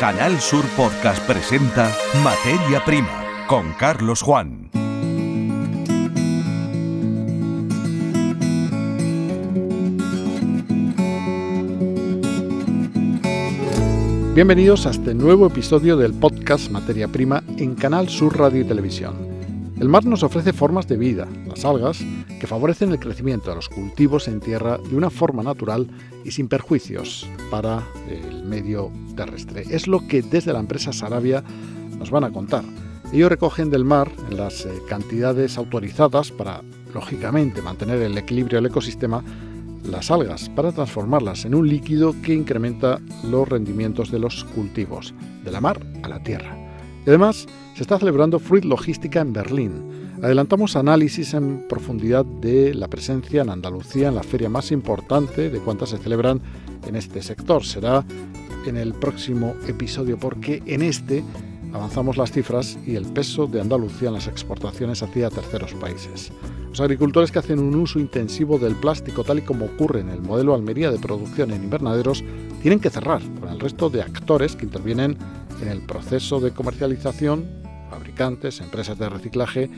Canal Sur Podcast presenta Materia Prima con Carlos Juan. Bienvenidos a este nuevo episodio del podcast Materia Prima en Canal Sur Radio y Televisión. El mar nos ofrece formas de vida, las algas, que favorecen el crecimiento de los cultivos en tierra de una forma natural y sin perjuicios para el medio terrestre. Es lo que desde la empresa Sarabia nos van a contar. Ellos recogen del mar las eh, cantidades autorizadas para, lógicamente, mantener el equilibrio del ecosistema las algas para transformarlas en un líquido que incrementa los rendimientos de los cultivos, de la mar a la tierra. Y además, se está celebrando Fruit Logística en Berlín. Adelantamos análisis en profundidad de la presencia en Andalucía en la feria más importante de cuantas se celebran en este sector. Será en el próximo episodio porque en este avanzamos las cifras y el peso de Andalucía en las exportaciones hacia terceros países. Los agricultores que hacen un uso intensivo del plástico, tal y como ocurre en el modelo Almería de producción en invernaderos, tienen que cerrar con el resto de actores que intervienen en el proceso de comercialización, fabricantes, empresas de reciclaje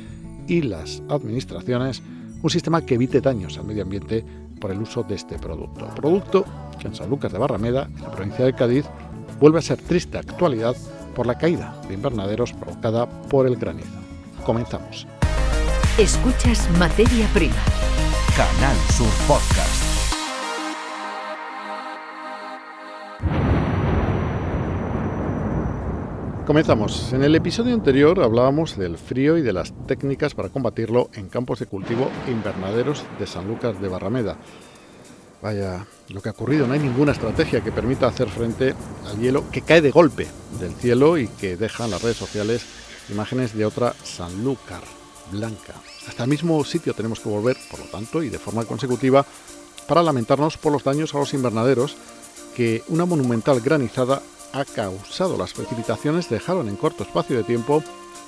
y las administraciones, un sistema que evite daños al medio ambiente por el uso de este producto. Producto que en San Lucas de Barrameda, en la provincia de Cádiz, vuelve a ser triste actualidad por la caída de invernaderos provocada por el granizo. Comenzamos. Escuchas Materia Prima. Canal Sur Podcast. Comenzamos. En el episodio anterior hablábamos del frío y de las técnicas para combatirlo en campos de cultivo invernaderos de San Lucas de Barrameda. Vaya, lo que ha ocurrido, no hay ninguna estrategia que permita hacer frente al hielo que cae de golpe del cielo y que deja en las redes sociales imágenes de otra Sanlúcar Hasta el mismo sitio tenemos que volver, por lo tanto, y de forma consecutiva, para lamentarnos por los daños a los invernaderos que una monumental granizada ha causado. Las precipitaciones dejaron en corto espacio de tiempo,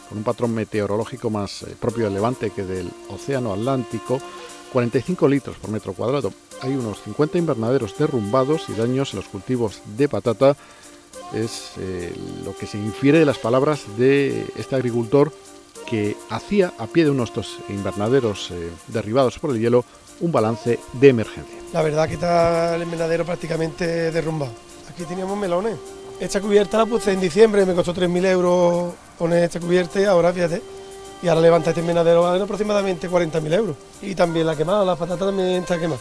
con un patrón meteorológico más eh, propio del Levante que del Océano Atlántico, 45 litros por metro cuadrado. Hay unos 50 invernaderos derrumbados y daños en los cultivos de patata. Es eh, lo que se infiere de las palabras de este agricultor que hacía a pie de uno de estos invernaderos eh, derribados por el hielo un balance de emergencia. La verdad que está el invernadero prácticamente derrumbado. Aquí teníamos melones. Esta cubierta la puse en diciembre, me costó 3.000 euros poner esta cubierta y ahora fíjate. Y ahora levanta este invernadero vale aproximadamente 40.000 euros. Y también la quemada, la patata también está quemada.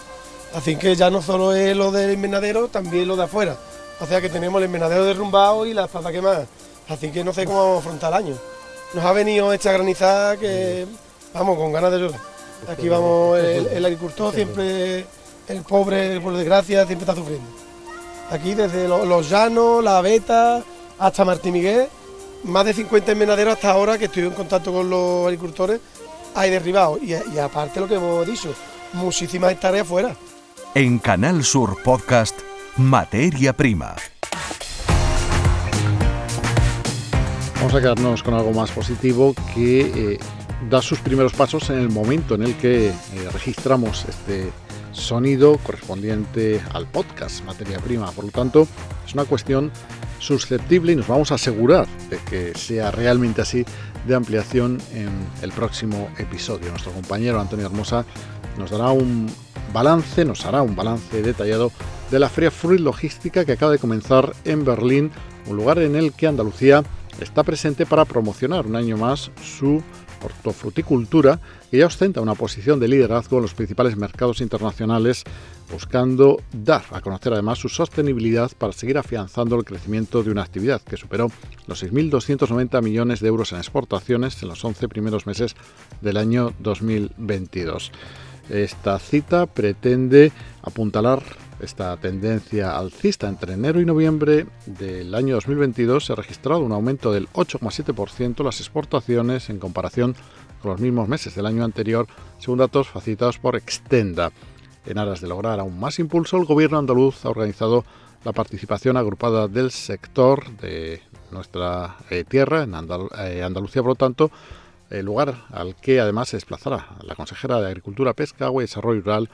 Así que ya no solo es lo del invernadero, también lo de afuera. O sea que tenemos el invernadero derrumbado y la patata quemada. Así que no sé cómo vamos a afrontar el año. Nos ha venido esta granizada que, vamos, con ganas de llorar. Aquí vamos, el, el agricultor siempre, el pobre, por desgracia, siempre está sufriendo. Aquí desde lo- los llanos, la Beta, hasta Martín Miguel, más de 50 envenaderos hasta ahora que estoy en contacto con los agricultores, hay derribados. Y, y aparte lo que hemos dicho, muchísimas hectáreas fuera. En Canal Sur Podcast, Materia Prima. Vamos a quedarnos con algo más positivo que eh, da sus primeros pasos en el momento en el que eh, registramos este sonido correspondiente al podcast Materia Prima. Por lo tanto, es una cuestión susceptible y nos vamos a asegurar de que sea realmente así de ampliación en el próximo episodio. Nuestro compañero Antonio Hermosa nos dará un balance, nos hará un balance detallado de la Feria Fruit Logística que acaba de comenzar en Berlín, un lugar en el que Andalucía está presente para promocionar un año más su hortofruticultura, que ya ostenta una posición de liderazgo en los principales mercados internacionales, buscando dar a conocer además su sostenibilidad para seguir afianzando el crecimiento de una actividad que superó los 6.290 millones de euros en exportaciones en los 11 primeros meses del año 2022. Esta cita pretende apuntalar esta tendencia alcista entre enero y noviembre del año 2022 se ha registrado un aumento del 8,7% las exportaciones en comparación con los mismos meses del año anterior, según datos facilitados por Extenda. En aras de lograr aún más impulso, el gobierno andaluz ha organizado la participación agrupada del sector de nuestra eh, tierra, en Andal eh, Andalucía, por lo tanto, el lugar al que además se desplazará la consejera de Agricultura, Pesca, Agua y Desarrollo Rural,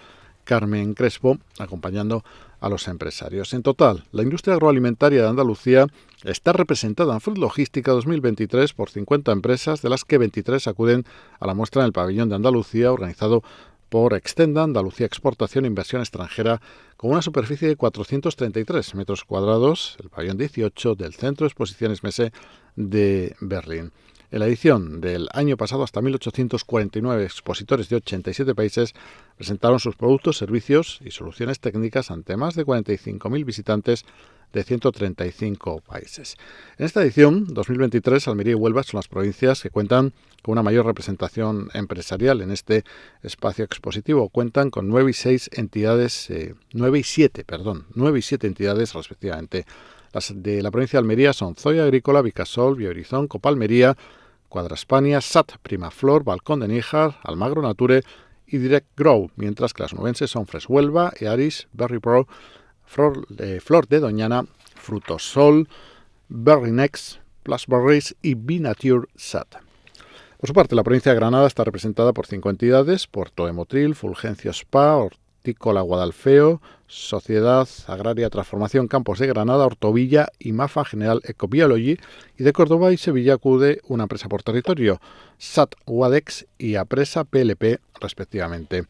Carmen Crespo, acompañando a los empresarios. En total, la industria agroalimentaria de Andalucía está representada en Fruit Logística 2023 por 50 empresas, de las que 23 acuden a la muestra en el pabellón de Andalucía, organizado por Extenda Andalucía Exportación e Inversión Extranjera, con una superficie de 433 metros cuadrados, el pabellón 18 del Centro de Exposiciones MESE de Berlín. En la edición del año pasado, hasta 1.849 expositores de 87 países presentaron sus productos, servicios y soluciones técnicas ante más de 45.000 visitantes de 135 países. En esta edición 2023, Almería y Huelva son las provincias que cuentan con una mayor representación empresarial en este espacio expositivo. Cuentan con 9 y 6 entidades, eh, 9 y 7, perdón, 9 y 7 entidades respectivamente. Las de la provincia de Almería son Zoya Agrícola, Vicasol, Biohorizón, Copalmería, Cuadra España, SAT Primaflor, Balcón de Níjar, Almagro Nature y Direct Grow, mientras que las nubenses son Fresh Huelva, Berry Pro, Flor, eh, Flor de Doñana, Frutosol, Berry Next, Plus Berries y Binature SAT. Por su parte, la provincia de Granada está representada por cinco entidades, Puerto de Motril, Fulgencio Spa, Hortícola Guadalfeo, Sociedad Agraria Transformación Campos de Granada, Ortovilla y Mafa General Ecobiology, y de Córdoba y Sevilla acude una empresa por territorio, SAT Wadex y Apresa PLP respectivamente.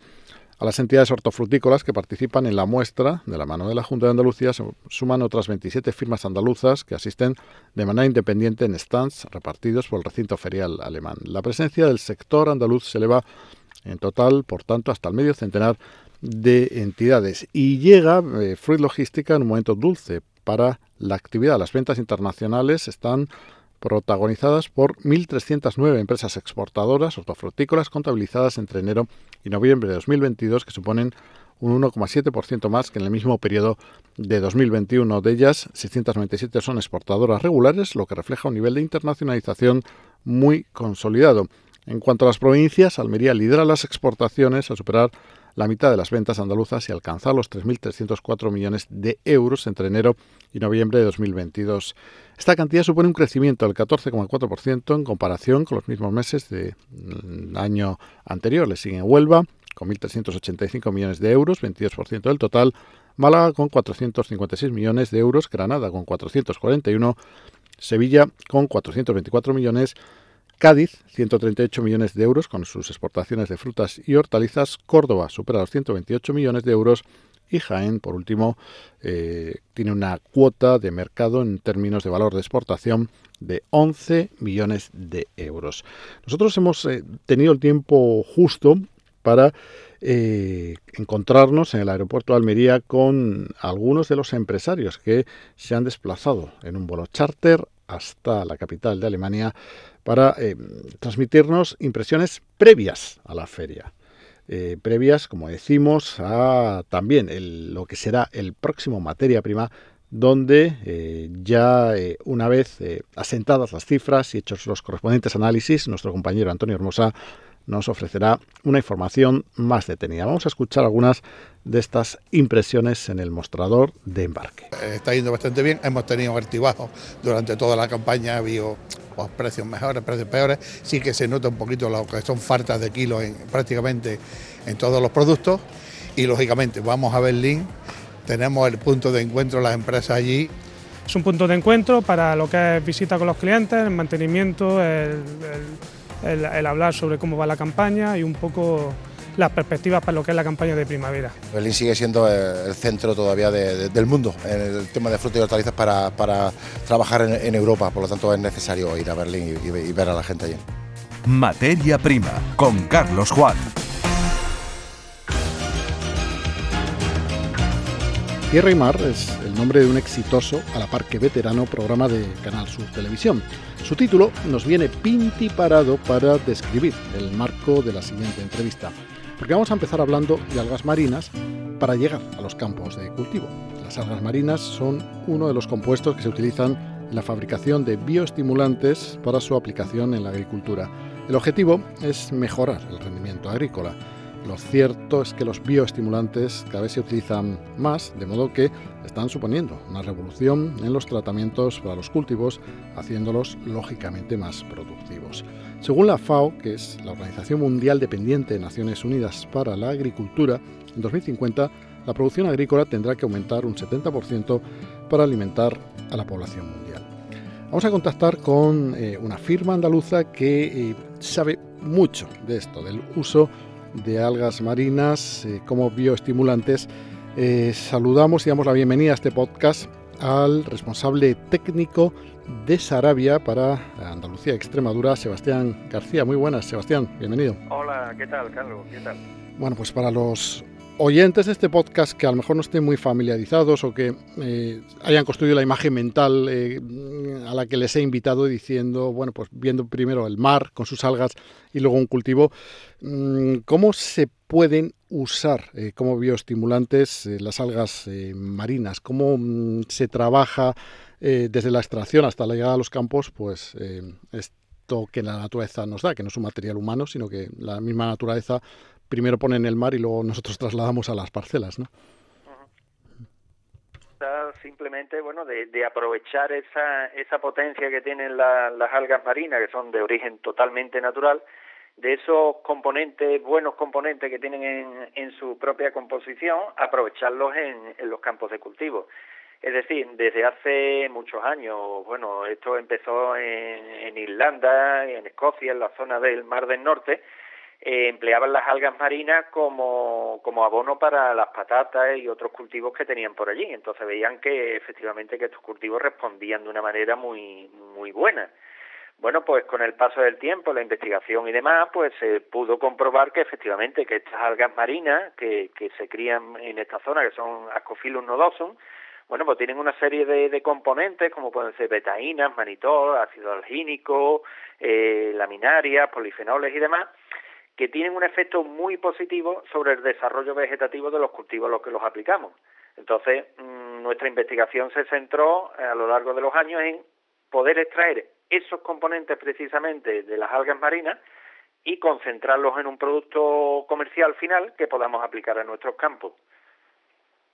A las entidades hortofrutícolas que participan en la muestra de la mano de la Junta de Andalucía se suman otras 27 firmas andaluzas que asisten de manera independiente en stands repartidos por el recinto ferial alemán. La presencia del sector andaluz se eleva en total, por tanto, hasta el medio centenar de entidades y llega eh, Fruit Logística en un momento dulce para la actividad. Las ventas internacionales están protagonizadas por 1.309 empresas exportadoras hortofrutícolas contabilizadas entre enero y noviembre de 2022, que suponen un 1,7% más que en el mismo periodo de 2021. De ellas, 697 son exportadoras regulares, lo que refleja un nivel de internacionalización muy consolidado. En cuanto a las provincias, Almería lidera las exportaciones al superar la mitad de las ventas andaluzas y alcanzar los 3.304 millones de euros entre enero y noviembre de 2022. Esta cantidad supone un crecimiento del 14,4% en comparación con los mismos meses del mm, año anterior. Le siguen Huelva con 1.385 millones de euros, 22% del total, Málaga con 456 millones de euros, Granada con 441, Sevilla con 424 millones, Cádiz, 138 millones de euros con sus exportaciones de frutas y hortalizas. Córdoba supera los 128 millones de euros. Y Jaén, por último, eh, tiene una cuota de mercado en términos de valor de exportación de 11 millones de euros. Nosotros hemos eh, tenido el tiempo justo para eh, encontrarnos en el aeropuerto de Almería con algunos de los empresarios que se han desplazado en un vuelo charter hasta la capital de Alemania para eh, transmitirnos impresiones previas a la feria. Eh, previas, como decimos, a también lo que será el próximo materia prima, donde eh, ya una vez asentadas las cifras y hechos los correspondientes análisis, nuestro compañero Antonio Hermosa nos ofrecerá una información más detenida. Vamos a escuchar algunas de estas impresiones en el mostrador de embarque. Está yendo bastante bien, hemos tenido altibajos. Durante toda la campaña, ha habido pues, precios mejores, precios peores, sí que se nota un poquito lo que son faltas de kilos en, prácticamente en todos los productos. Y lógicamente vamos a Berlín, tenemos el punto de encuentro, las empresas allí. Es un punto de encuentro para lo que es visita con los clientes, el mantenimiento, el, el, hablar sobre cómo va la campaña y un poco las perspectivas para lo que es la campaña de primavera. Berlín sigue siendo el centro todavía del mundo en el tema de frutas y hortalizas para, trabajar en, Europa, por lo tanto es necesario ir a Berlín y, y ver a la gente allí. Materia Prima con Carlos Juan. Tierra y Mar es el nombre de un exitoso, a la par que veterano, programa de Canal Sur Televisión. Su título nos viene pinti parado para describir el marco de la siguiente entrevista, porque vamos a empezar hablando de algas marinas para llegar a los campos de cultivo. Las algas marinas son uno de los compuestos que se utilizan en la fabricación de bioestimulantes para su aplicación en la agricultura. El objetivo es mejorar el rendimiento agrícola lo cierto es que los bioestimulantes cada vez se utilizan más, de modo que están suponiendo una revolución en los tratamientos para los cultivos, haciéndolos lógicamente más productivos. Según la FAO, que es la Organización Mundial Dependiente de Naciones Unidas para la Agricultura, en 2050 la producción agrícola tendrá que aumentar un 70% para alimentar a la población mundial. Vamos a contactar con eh, una firma andaluza que eh, sabe mucho de esto, del uso de algas marinas eh, como bioestimulantes. saludamos y damos la bienvenida a este podcast al responsable técnico de Sarabia para Andalucía Extremadura, Sebastián García. Muy buenas, Sebastián, bienvenido. Hola, ¿qué tal, Carlos? ¿Qué tal? Bueno, pues para los oyentes de este podcast que a lo mejor no estén muy familiarizados o que eh, hayan construido la imagen mental eh, a la que les he invitado diciendo, bueno, pues viendo primero el mar con sus algas y luego un cultivo, mm, ¿cómo se pueden usar eh, como bioestimulantes las algas marinas? ¿Cómo mm, se trabaja desde la extracción hasta la llegada a los campos? Pues esto que la naturaleza nos da, que no es un material humano, sino que la misma naturaleza primero pone en el mar y luego nosotros trasladamos a las parcelas, ¿no? simplemente bueno de, aprovechar esa esa potencia que tienen las algas marinas que son de origen totalmente natural de esos componentes buenos componentes que tienen en, en su propia composición aprovecharlos en, en los campos de cultivo es decir, desde hace muchos años, bueno, esto empezó en, en Irlanda, en Escocia, en la zona del Mar del Norte, eh, empleaban las algas marinas como, como abono para las patatas y otros cultivos que tenían por allí. Entonces veían que efectivamente que estos cultivos respondían de una manera muy, muy buena. Bueno, pues con el paso del tiempo, la investigación y demás, pues se pudo comprobar que efectivamente que estas algas marinas que, que se crían en esta zona, que son Ascophilus nodosum, bueno, pues tienen una serie de, de componentes como pueden ser betaínas, manitol, ácido algínico, eh, laminarias, polifenoles y demás, que tienen un efecto muy positivo sobre el desarrollo vegetativo de los cultivos a los que los aplicamos. Entonces, mm, nuestra investigación se centró eh, a lo largo de los años en poder extraer esos componentes precisamente de las algas marinas y concentrarlos en un producto comercial final que podamos aplicar a nuestros campos.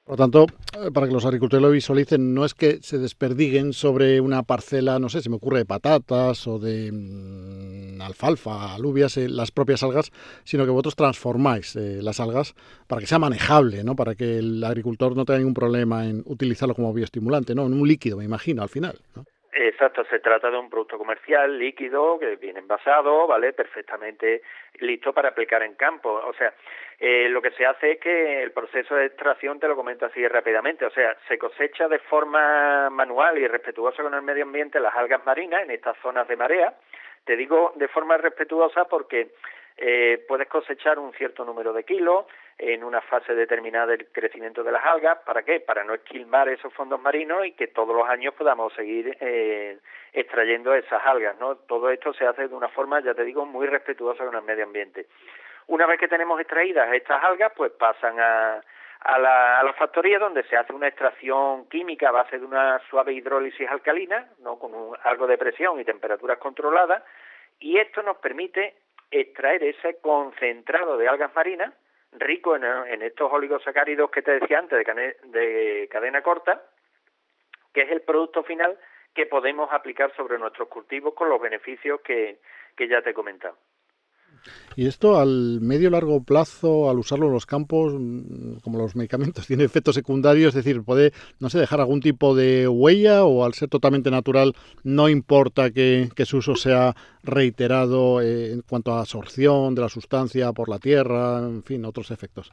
Por lo tanto, eh, para que los agricultores lo visualicen, no es que se desperdiguen sobre una parcela, no sé, se me ocurre de patatas o de mm, alfalfa, alubias, eh, las propias algas, sino que vosotros transformáis eh, las algas para que sea manejable, ¿no? Para que el agricultor no tenga ningún problema en utilizarlo como bioestimulante, ¿no? En un líquido, me imagino, al final, ¿no? Exacto, se trata de un producto comercial líquido que viene envasado, ¿vale? Perfectamente listo para aplicar en campo. O sea, eh, lo que se hace es que el proceso de extracción, te lo comento así rápidamente, o sea, se cosecha de forma manual y respetuosa con el medio ambiente las algas marinas en estas zonas de marea. Te digo de forma respetuosa porque eh, puedes cosechar un cierto número de kilos en una fase determinada del crecimiento de las algas. ¿Para qué? Para no esquilmar esos fondos marinos y que todos los años podamos seguir eh, extrayendo esas algas. ¿no? Todo esto se hace de una forma, ya te digo, muy respetuosa con el medio ambiente. Una vez que tenemos extraídas estas algas, pues pasan a, a la, a la factoría donde se hace una extracción química a base de una suave hidrólisis alcalina, ¿no? con algo de presión y temperaturas controladas, y esto nos permite extraer ese concentrado de algas marinas rico en, estos oligosacáridos que te decía antes de, de cadena corta, que es el producto final que podemos aplicar sobre nuestros cultivos con los beneficios que, que ya te he comentado. Y esto al medio largo plazo, al usarlo en los campos, mm, como los medicamentos, tiene efectos secundarios, es decir, puede, no sé, dejar algún tipo de huella o al ser totalmente natural no importa que, su uso sea reiterado eh, en cuanto a absorción de la sustancia por la tierra, en fin, otros efectos.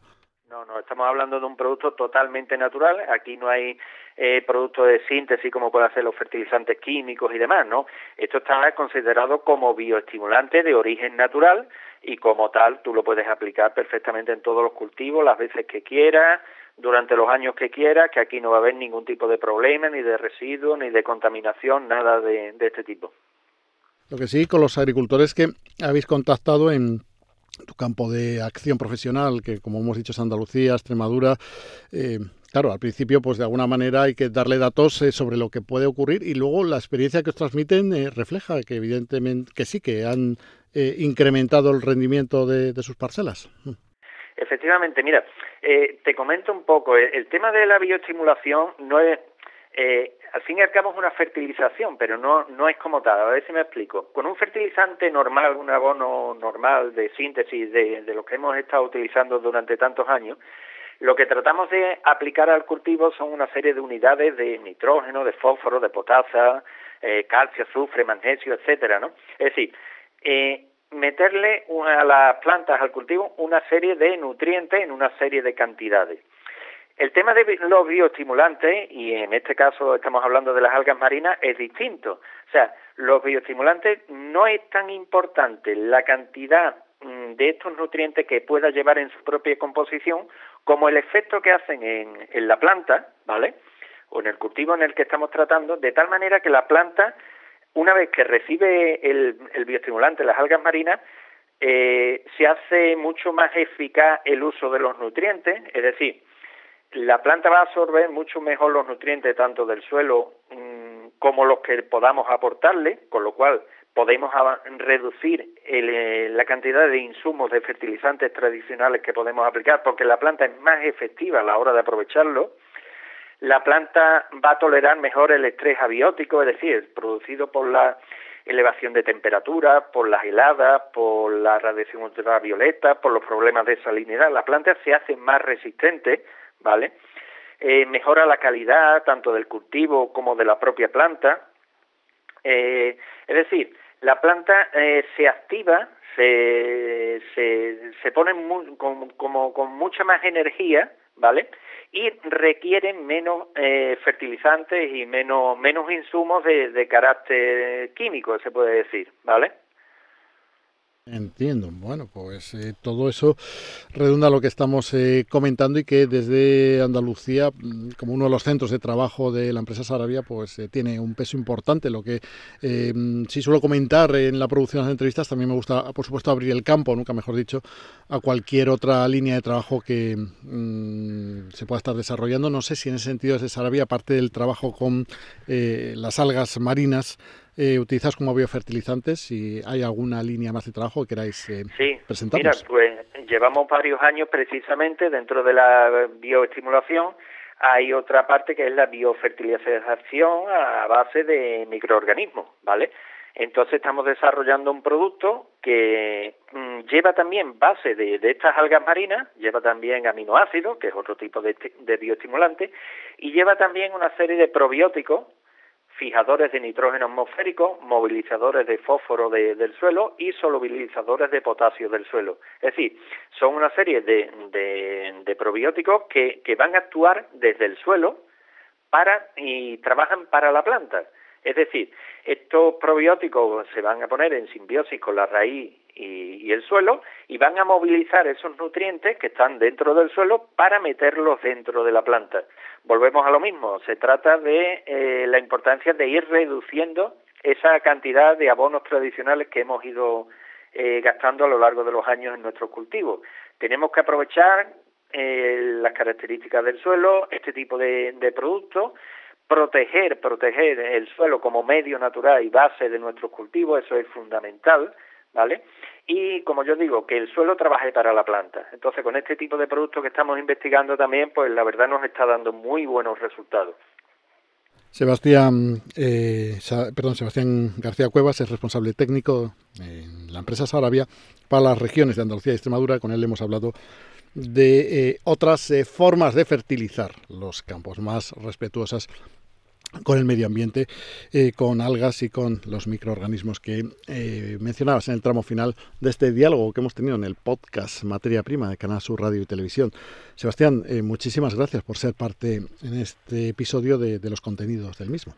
No, no, estamos hablando de un producto totalmente natural. Aquí no hay eh, productos de síntesis como pueden ser los fertilizantes químicos y demás, ¿no? Esto está considerado como bioestimulante de origen natural y como tal tú lo puedes aplicar perfectamente en todos los cultivos, las veces que quieras, durante los años que quieras, que aquí no va a haber ningún tipo de problema, ni de residuos, ni de contaminación, nada de, este tipo. Lo que sí, con los agricultores que habéis contactado en tu campo de acción profesional, que como hemos dicho es Andalucía, Extremadura, eh, claro, al principio pues de alguna manera hay que darle datos eh, sobre lo que puede ocurrir y luego la experiencia que os transmiten eh, refleja que evidentemente que sí, que han incrementado el rendimiento de, sus parcelas. Efectivamente, mira, te comento un poco, el, tema de la bioestimulación no es eh, al fin y al cabo es una fertilización, pero no, no es como tal. A ver si me explico. Con un fertilizante normal, un abono normal de síntesis de, de lo que hemos estado utilizando durante tantos años, Lo que tratamos de aplicar al cultivo son una serie de unidades de nitrógeno, de fósforo, de potasa, eh, calcio, azufre, magnesio, etcétera, ¿no? Es decir, eh, meterle a las plantas al cultivo una serie de nutrientes en una serie de cantidades. El tema de los bioestimulantes, y en este caso estamos hablando de las algas marinas, es distinto. O sea, los bioestimulantes no es tan importante la cantidad mm, de estos nutrientes que pueda llevar en su propia composición como el efecto que hacen en, en la planta, ¿vale? O en el cultivo en el que estamos tratando, de tal manera que la planta una vez que recibe el, bioestimulante, las algas marinas, eh, se hace mucho más eficaz el uso de los nutrientes, es decir, la planta va a absorber mucho mejor los nutrientes tanto del suelo mm, como los que podamos aportarle, con lo cual podemos reducir eh, la cantidad de insumos de fertilizantes tradicionales que podemos aplicar, porque la planta es más efectiva a la hora de aprovecharlo la planta va a tolerar mejor el estrés abiótico, es decir, producido por la elevación de temperatura, por las heladas, por la radiación ultravioleta, por los problemas de salinidad. La planta se hace más resistente, ¿vale? Eh, mejora la calidad tanto del cultivo como de la propia planta. Eh, es decir, la planta eh, se activa, se, se, se pone como con mucha más energía, ¿vale? y requieren menos eh, fertilizantes y menos, menos insumos de, de carácter químico, se puede decir, ¿vale? Entiendo. Bueno, pues eh, todo eso redunda lo que estamos eh, comentando y que desde Andalucía, mm, como uno de los centros de trabajo de la empresa Sarabia, pues eh, tiene un peso importante. Lo que mm, sí suelo comentar en la producción de las entrevistas, también me gusta, por supuesto, abrir el campo, nunca mejor dicho, a cualquier otra línea de trabajo que mm, se pueda estar desarrollando. No sé si en ese sentido desde Sarabia, aparte del trabajo con las algas marinas, eh, utilizas como biofertilizantes. Si hay alguna línea más de trabajo que queráis eh, sí, Mira, pues llevamos varios años precisamente dentro de la bioestimulación. Hay otra parte que es la biofertilización a base de microorganismos, ¿vale? Entonces estamos desarrollando un producto que mm, lleva también base de, estas algas marinas, lleva también aminoácidos, que es otro tipo de, de bioestimulante, y lleva también una serie de probióticos fijadores de nitrógeno atmosférico, movilizadores de fósforo del suelo y solubilizadores de potasio del suelo. Es decir, son una serie de, de, probióticos que, que, van a actuar desde el suelo para y trabajan para la planta. Es decir, estos probióticos se van a poner en simbiosis con la raíz y, el suelo y van a movilizar esos nutrientes que están dentro del suelo para meterlos dentro de la planta. Volvemos a lo mismo, se trata de eh, la importancia de ir reduciendo esa cantidad de abonos tradicionales que hemos ido eh, gastando a lo largo de los años en nuestros cultivos. Tenemos que aprovechar eh, las características del suelo, este tipo de, de productos, proteger, proteger el suelo como medio natural y base de nuestros cultivos, eso es fundamental, ¿vale? Y como yo digo, que el suelo trabaje para la planta. Entonces, con este tipo de productos que estamos investigando también, pues la verdad nos está dando muy buenos resultados. Sebastián, eh, perdón, Sebastián García Cuevas es responsable técnico en la empresa Sarabia para las regiones de Andalucía y Extremadura. Con él hemos hablado de eh, otras eh, formas de fertilizar los campos más respetuosas con el medio ambiente, eh, con algas y con los microorganismos que eh, mencionabas en el tramo final de este diálogo que hemos tenido en el podcast Materia Prima de Canal Sur Radio y Televisión. Sebastián, eh, muchísimas gracias por ser parte en este episodio de, los contenidos del mismo.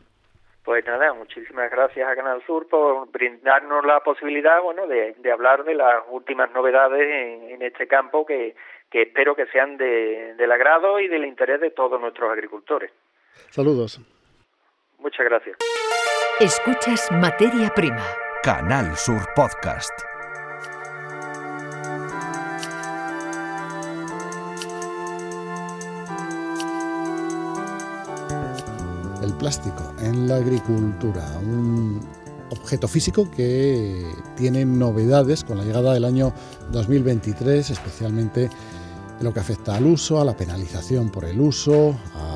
Pues nada, muchísimas gracias a Canal Sur por brindarnos la posibilidad, bueno, de, hablar de las últimas novedades en, este campo que, espero que sean del agrado y del interés de todos nuestros agricultores. Saludos. Muchas gracias. Escuchas Materia Prima. Canal Sur Podcast. El plástico en la agricultura, un objeto físico que tiene novedades con la llegada del año 2023, especialmente en lo que afecta al uso, a la penalización por el uso, a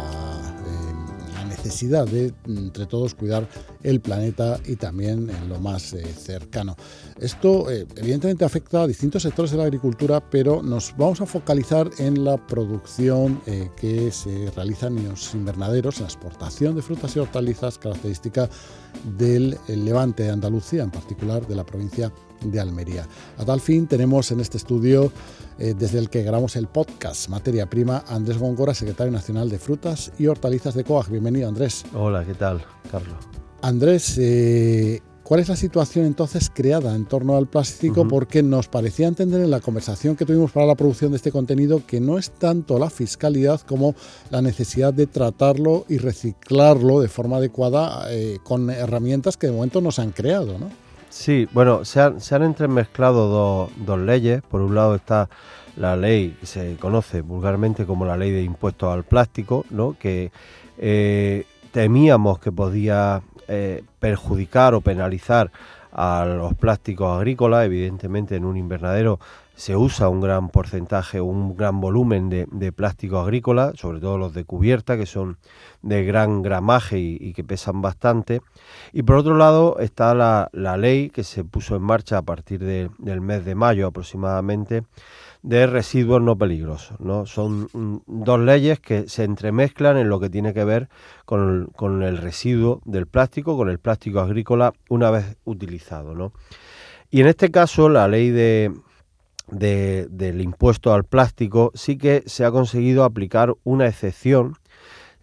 necesidad de entre todos cuidar el planeta y también en lo más eh, cercano. Esto eh, evidentemente afecta a distintos sectores de la agricultura, pero nos vamos a focalizar en la producción eh, que se realiza en los invernaderos, en la exportación de frutas y hortalizas, característica del levante de Andalucía, en particular de la provincia de Almería. A tal fin tenemos en este estudio, eh, desde el que grabamos el podcast Materia Prima, Andrés Góngora, secretario nacional de Frutas y Hortalizas de COAG. Bienvenido, Andrés. Hola, ¿qué tal, Carlos? Andrés, eh, ¿cuál es la situación entonces creada en torno al plástico? Porque nos parecía entender en la conversación que tuvimos para la producción de este contenido que no es tanto la fiscalidad como la necesidad de tratarlo y reciclarlo de forma adecuada eh, con herramientas que de momento no se han creado, ¿no? Sí, bueno, se han, se han entremezclado dos, leyes. Por un lado está la ley que se conoce vulgarmente como la ley de impuestos al plástico, ¿no? que eh, temíamos que podía eh, perjudicar o penalizar a los plásticos agrícolas. Evidentemente en un invernadero se usa un gran porcentaje, un gran volumen de, de plástico agrícola, sobre todo los de cubierta, que son de gran gramaje y, que pesan bastante. Y por otro lado está la, ley que se puso en marcha a partir del mes de mayo aproximadamente de residuos no peligrosos. ¿no? Son mm, dos leyes que se entremezclan en lo que tiene que ver con el, residuo del plástico, con el plástico agrícola una vez utilizado. ¿no? Y en este caso la ley de, del impuesto al plástico, sí que se ha conseguido aplicar una excepción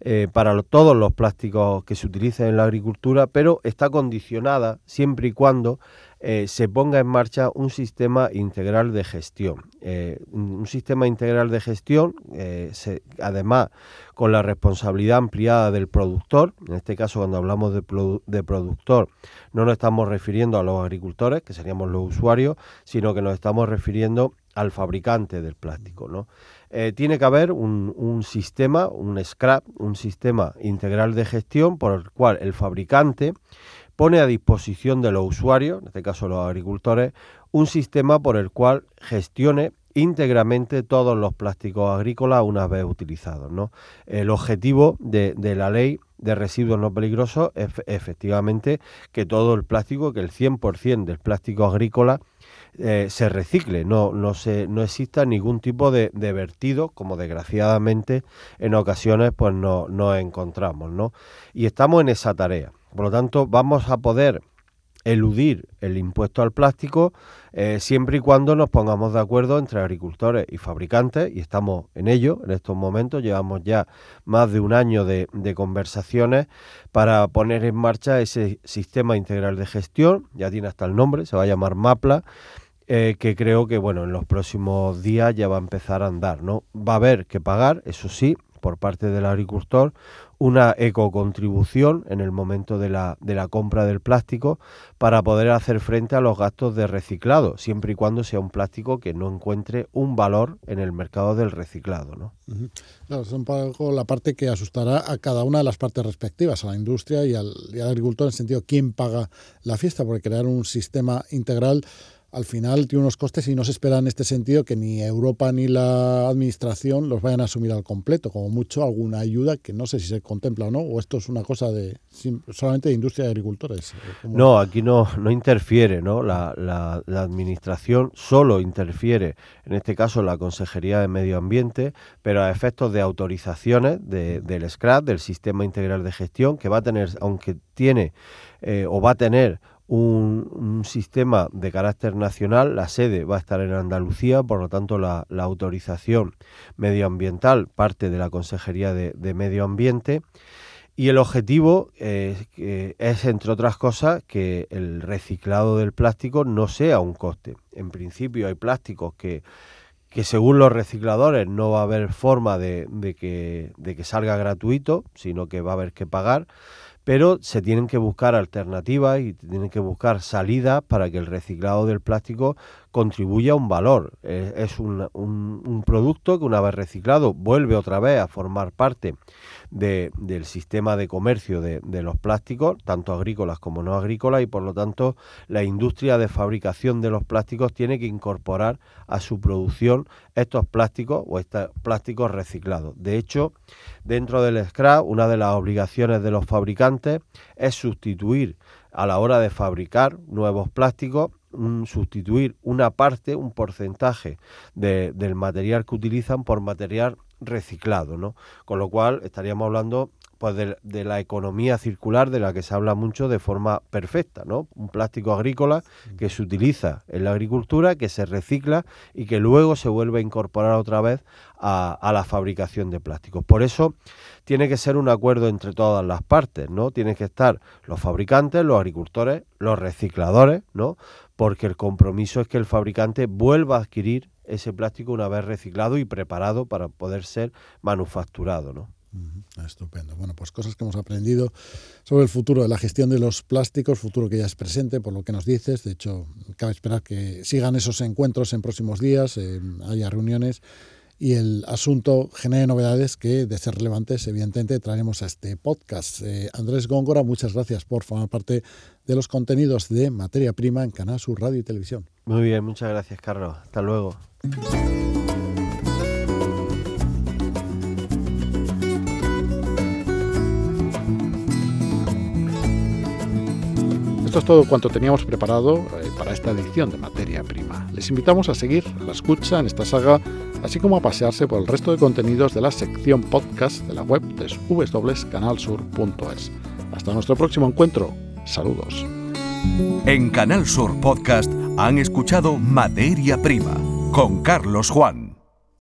eh, para todos los plásticos que se utilicen en la agricultura, pero está condicionada siempre y cuando eh, se ponga en marcha un sistema integral de gestión. Eh, un sistema integral de gestión, además con la responsabilidad ampliada del productor, en este caso cuando hablamos de, de, productor no nos estamos refiriendo a los agricultores, que seríamos los usuarios, sino que nos estamos refiriendo al fabricante del plástico. ¿no? Eh, tiene que haber un, sistema, un scrap, un sistema integral de gestión por el cual el fabricante pone a disposición de los usuarios, en este caso los agricultores, un sistema por el cual gestione íntegramente todos los plásticos agrícolas una vez utilizados. ¿no? El objetivo de, la ley de residuos no peligrosos es efectivamente que todo el plástico, que el 100% del plástico agrícola eh, se recicle, no, no, se, no exista ningún tipo de, vertido, como desgraciadamente en ocasiones pues no, nos encontramos, ¿no? Y estamos en esa tarea. Por lo tanto, vamos a poder eludir el impuesto al plástico eh, siempre y cuando nos pongamos de acuerdo entre agricultores y fabricantes y estamos en ello en estos momentos. Llevamos ya más de un año de, conversaciones para poner en marcha ese sistema integral de gestión. Ya tiene hasta el nombre, se va a llamar MAPLA eh, que creo que bueno en los próximos días ya va a empezar a andar no va a haber que pagar eso sí por parte del agricultor una ecocontribución en el momento de la, de la compra del plástico para poder hacer frente a los gastos de reciclado, siempre y cuando sea un plástico que no encuentre un valor en el mercado del reciclado. ¿no? Claro, es la parte que asustará a cada una de las partes respectivas, a la industria y al, y al agricultor, en el sentido quién paga la fiesta, porque crear un sistema integral al final tiene unos costes y no se espera en este sentido que ni Europa ni la Administración los vayan a asumir al completo, como mucho alguna ayuda que no sé si se contempla o no, o esto es una cosa de solamente de industria de agricultores. Eh, no, aquí no, no interfiere, ¿no? La, la, Administración solo interfiere, en este caso la Consejería de Medio Ambiente, pero a efectos de autorizaciones del SCRAP, del Sistema Integral de Gestión, que va a tener, aunque tiene eh, o va a tener un, sistema de carácter nacional, la sede va a estar en Andalucía, por lo tanto la, autorización medioambiental parte de la Consejería de, Medio Ambiente y el objetivo es, entre otras cosas, que el reciclado del plástico no sea un coste. En principio hay plásticos que, que según los recicladores no va a haber forma de, que, de que salga gratuito, sino que va a haber que pagar pero se tienen que buscar alternativas y tienen que buscar salidas para que el reciclado del plástico contribuye a un valor. es un, un, producto que una vez reciclado vuelve otra vez a formar parte del sistema de comercio de, los plásticos, tanto agrícolas como no agrícolas, y por lo tanto la industria de fabricación de los plásticos tiene que incorporar a su producción estos plásticos o estos plásticos reciclados. De hecho, dentro del scrap, una de las obligaciones de los fabricantes es sustituir a la hora de fabricar nuevos plásticos sustituir una parte, un porcentaje del material que utilizan por material reciclado, ¿no? Con lo cual estaríamos hablando pues de, la economía circular de la que se habla mucho de forma perfecta, ¿no? Un plástico agrícola que se utiliza en la agricultura, que se recicla y que luego se vuelve a incorporar otra vez a, a la fabricación de plásticos. Por eso tiene que ser un acuerdo entre todas las partes, ¿no? Tienen que estar los fabricantes, los agricultores, los recicladores, ¿no? Porque el compromiso es que el fabricante vuelva a adquirir ese plástico una vez reciclado y preparado para poder ser manufacturado. ¿no? Estupendo. Bueno, pues cosas que hemos aprendido sobre el futuro de la gestión de los plásticos, futuro que ya es presente, por lo que nos dices. De hecho, cabe esperar que sigan esos encuentros en próximos días, eh, haya reuniones y el asunto genere novedades que, de ser relevantes, evidentemente traeremos a este podcast. Eh, Andrés Góngora, muchas gracias por formar parte de los contenidos de Materia Prima en Canal Sur Radio y Televisión. Muy bien, muchas gracias, Carlos. Hasta luego. Esto es todo cuanto teníamos preparado eh, para esta edición de Materia Prima. Les invitamos a seguir la escucha en esta saga, así como a pasearse por el resto de contenidos de la sección podcast de la web de www.canalsur.es. Hasta nuestro próximo encuentro. Saludos. En Canal Sur Podcast han escuchado Materia Prima con Carlos Juan.